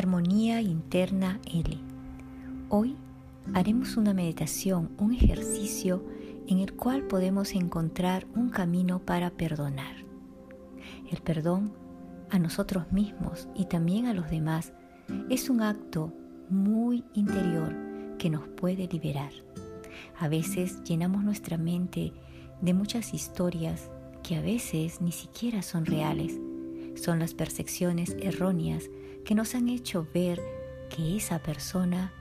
Armonía Interna L. Hoy haremos una meditación, un ejercicio en el cual podemos encontrar un camino para perdonar. El perdón a nosotros mismos y también a los demás es un acto muy interior que nos puede liberar. A veces llenamos nuestra mente de muchas historias que a veces ni siquiera son reales. Son las percepciones erróneas que nos han hecho ver que esa persona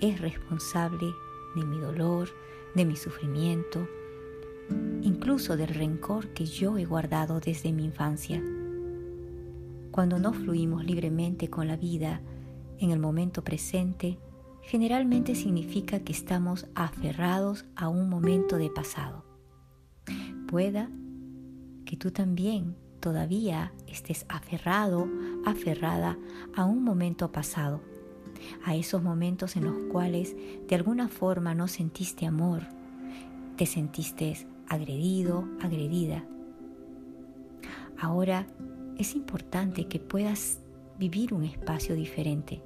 es responsable de mi dolor, de mi sufrimiento, incluso del rencor que yo he guardado desde mi infancia. Cuando no fluimos libremente con la vida en el momento presente, generalmente significa que estamos aferrados a un momento de pasado. Pueda que tú también todavía estés aferrado, aferrada a un momento pasado, a esos momentos en los cuales de alguna forma no sentiste amor, te sentiste agredido, agredida. Ahora es importante que puedas vivir un espacio diferente.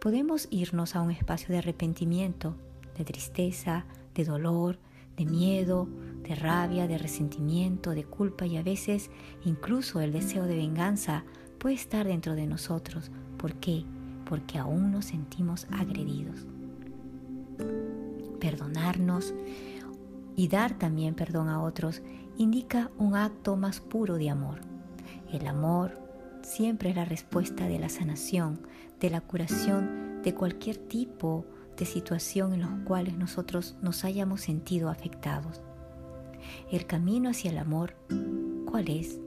Podemos irnos a un espacio de arrepentimiento, de tristeza, de dolor, de miedo, de rabia, de resentimiento, de culpa y a veces incluso el deseo de venganza puede estar dentro de nosotros. ¿Por qué? Porque aún nos sentimos agredidos. Perdonarnos y dar también perdón a otros indica un acto más puro de amor. El amor siempre es la respuesta de la sanación, de la curación de cualquier tipo de situación en los cuales nosotros nos hayamos sentido afectados. El camino hacia el amor, ¿cuál es?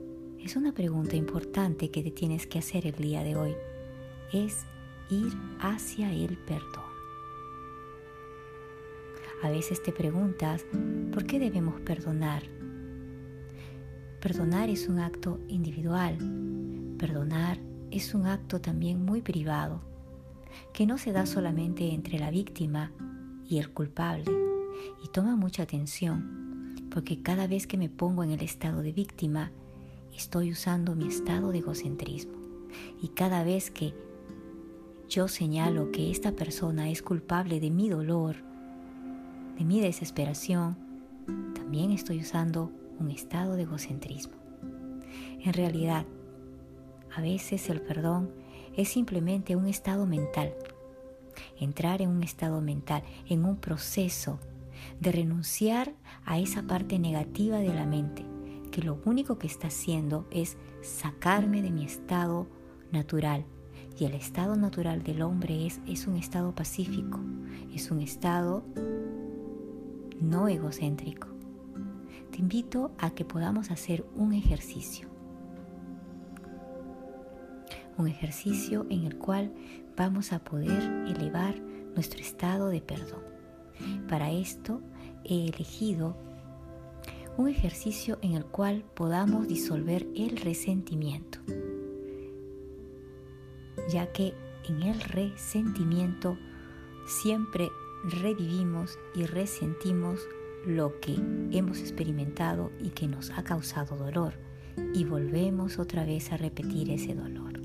Es una pregunta importante que te tienes que hacer el día de hoy. Es ir hacia el perdón. A veces te preguntas, ¿por qué debemos perdonar? Perdonar es un acto individual. Perdonar es un acto también muy privado, que no se da solamente entre la víctima y el culpable. Y toma mucha atención porque cada vez que me pongo en el estado de víctima, estoy usando mi estado de egocentrismo. Y cada vez que yo señalo que esta persona es culpable de mi dolor, de mi desesperación, también estoy usando un estado de egocentrismo. En realidad, a veces el perdón es simplemente un estado mental. Entrar en un estado mental, en un proceso de renunciar a esa parte negativa de la mente, que lo único que está haciendo es sacarme de mi estado natural. Y el estado natural del hombre es, es un estado pacífico, es un estado no egocéntrico. Te invito a que podamos hacer un ejercicio. Un ejercicio en el cual vamos a poder elevar nuestro estado de perdón. Para esto he elegido un ejercicio en el cual podamos disolver el resentimiento, ya que en el resentimiento siempre revivimos y resentimos lo que hemos experimentado y que nos ha causado dolor y volvemos otra vez a repetir ese dolor.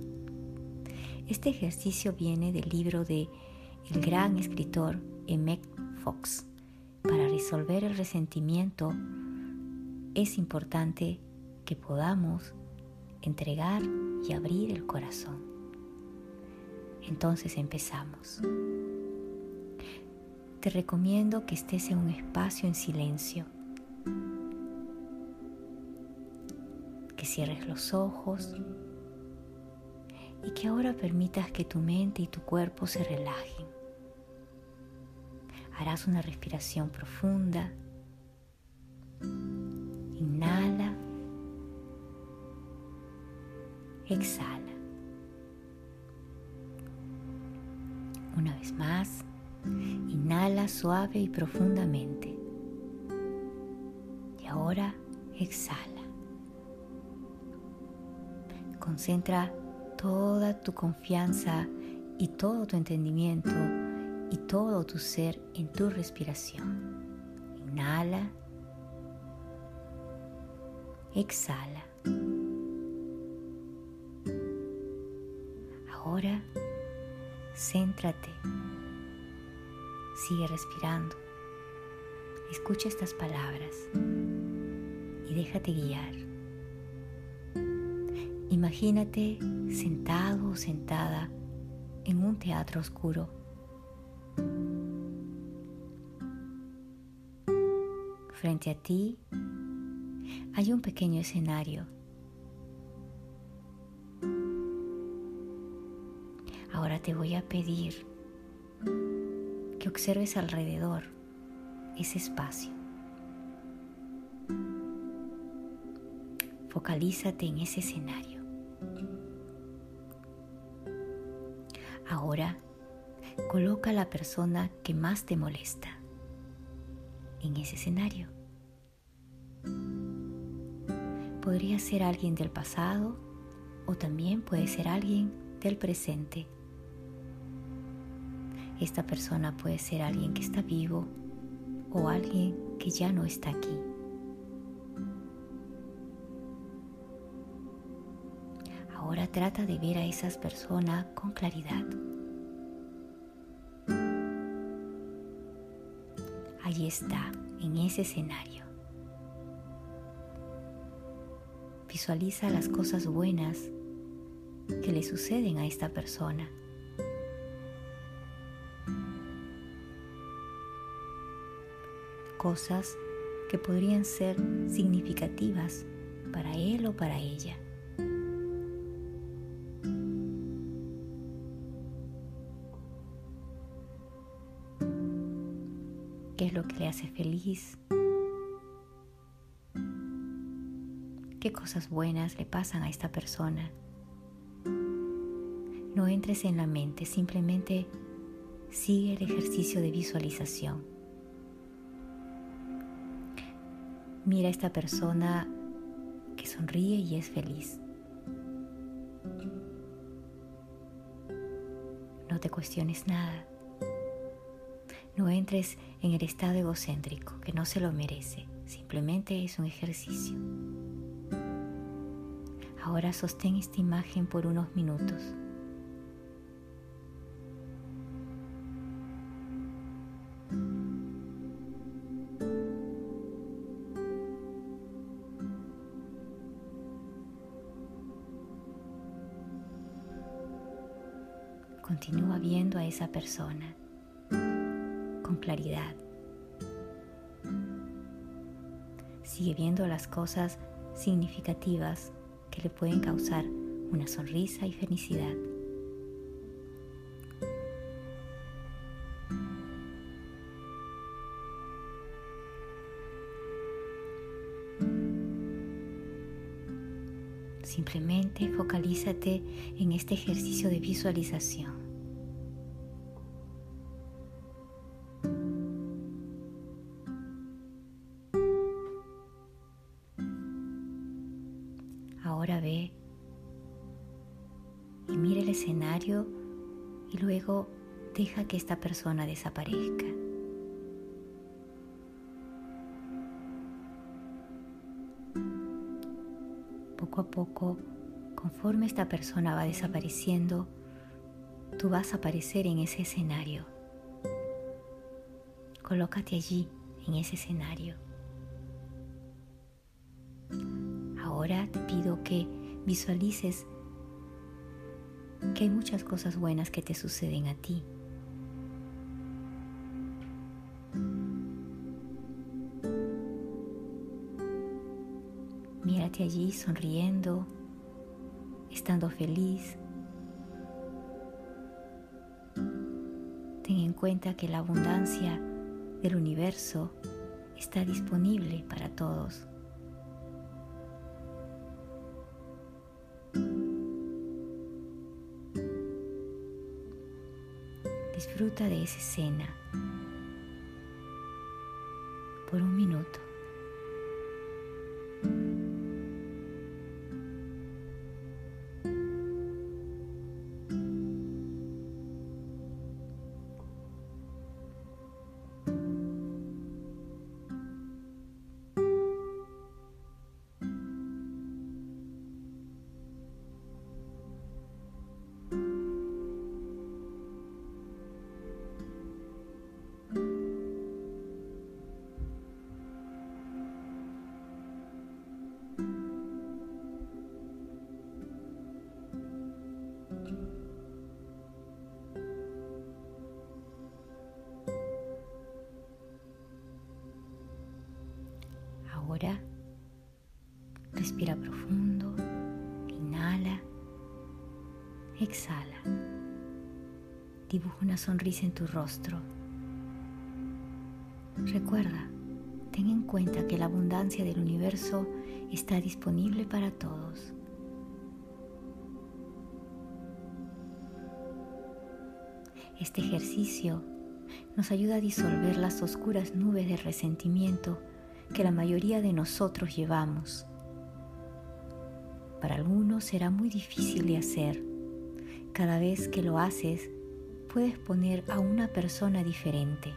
Este ejercicio viene del libro de el gran escritor Emek Fox. Para resolver el resentimiento es importante que podamos entregar y abrir el corazón. Entonces empezamos. Te recomiendo que estés en un espacio en silencio, que cierres los ojos y que ahora permitas que tu mente y tu cuerpo se relajen. Harás una respiración profunda. Inhala. Exhala. Una vez más, inhala suave y profundamente. Y ahora exhala. Concentra toda tu confianza y todo tu entendimiento y todo tu ser en tu respiración. Inhala. Exhala. Ahora, céntrate. Sigue respirando. Escucha estas palabras y déjate guiar. Imagínate sentado o sentada en un teatro oscuro. Frente a ti hay un pequeño escenario. Ahora te voy a pedir que observes alrededor ese espacio. Focalízate en ese escenario. Ahora coloca a la persona que más te molesta en ese escenario. Podría ser alguien del pasado o también puede ser alguien del presente. Esta persona puede ser alguien que está vivo o alguien que ya no está aquí. Ahora trata de ver a esas personas con claridad. Allí está, en ese escenario. Visualiza las cosas buenas que le suceden a esta persona. Cosas que podrían ser significativas para él o para ella. Le hace feliz, qué cosas buenas le pasan a esta persona. No entres en la mente, simplemente sigue el ejercicio de visualización. Mira a esta persona que sonríe y es feliz. No te cuestiones nada. No entres en el estado egocéntrico, que no se lo merece, simplemente es un ejercicio. Ahora sostén esta imagen por unos minutos. Continúa viendo a esa persona claridad. Sigue viendo las cosas significativas que le pueden causar una sonrisa y felicidad. Simplemente focalízate en este ejercicio de visualización. Escenario y luego deja que esta persona desaparezca. Poco a poco, conforme esta persona va desapareciendo, tú vas a aparecer en ese escenario. Colócate allí, en ese escenario. Ahora te pido que visualices que hay muchas cosas buenas que te suceden a ti. Mírate allí sonriendo, estando feliz. Ten en cuenta que la abundancia del universo está disponible para todos. De esa escena Respira profundo, inhala, exhala. Dibuja una sonrisa en tu rostro. Recuerda, ten en cuenta que la abundancia del universo está disponible para todos. Este ejercicio nos ayuda a disolver las oscuras nubes de resentimiento que la mayoría de nosotros llevamos. Para algunos será muy difícil de hacer. Cada vez que lo haces, puedes poner a una persona diferente.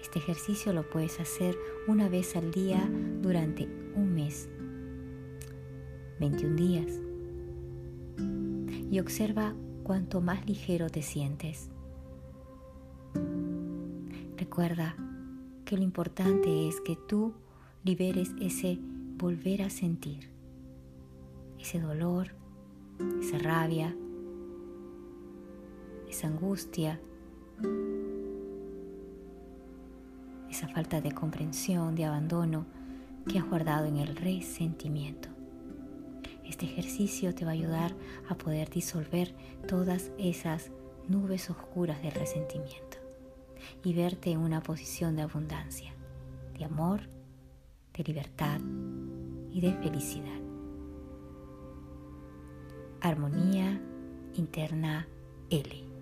Este ejercicio lo puedes hacer una vez al día durante un mes, 21 días. Y observa cuanto más ligero te sientes. Recuerda que lo importante es que tú liberes ese volver a sentir, ese dolor, esa rabia, esa angustia, esa falta de comprensión, de abandono que has guardado en el resentimiento. Este ejercicio te va a ayudar a poder disolver todas esas nubes oscuras del resentimiento y verte en una posición de abundancia, de amor, de libertad y de felicidad. Armonía interna L.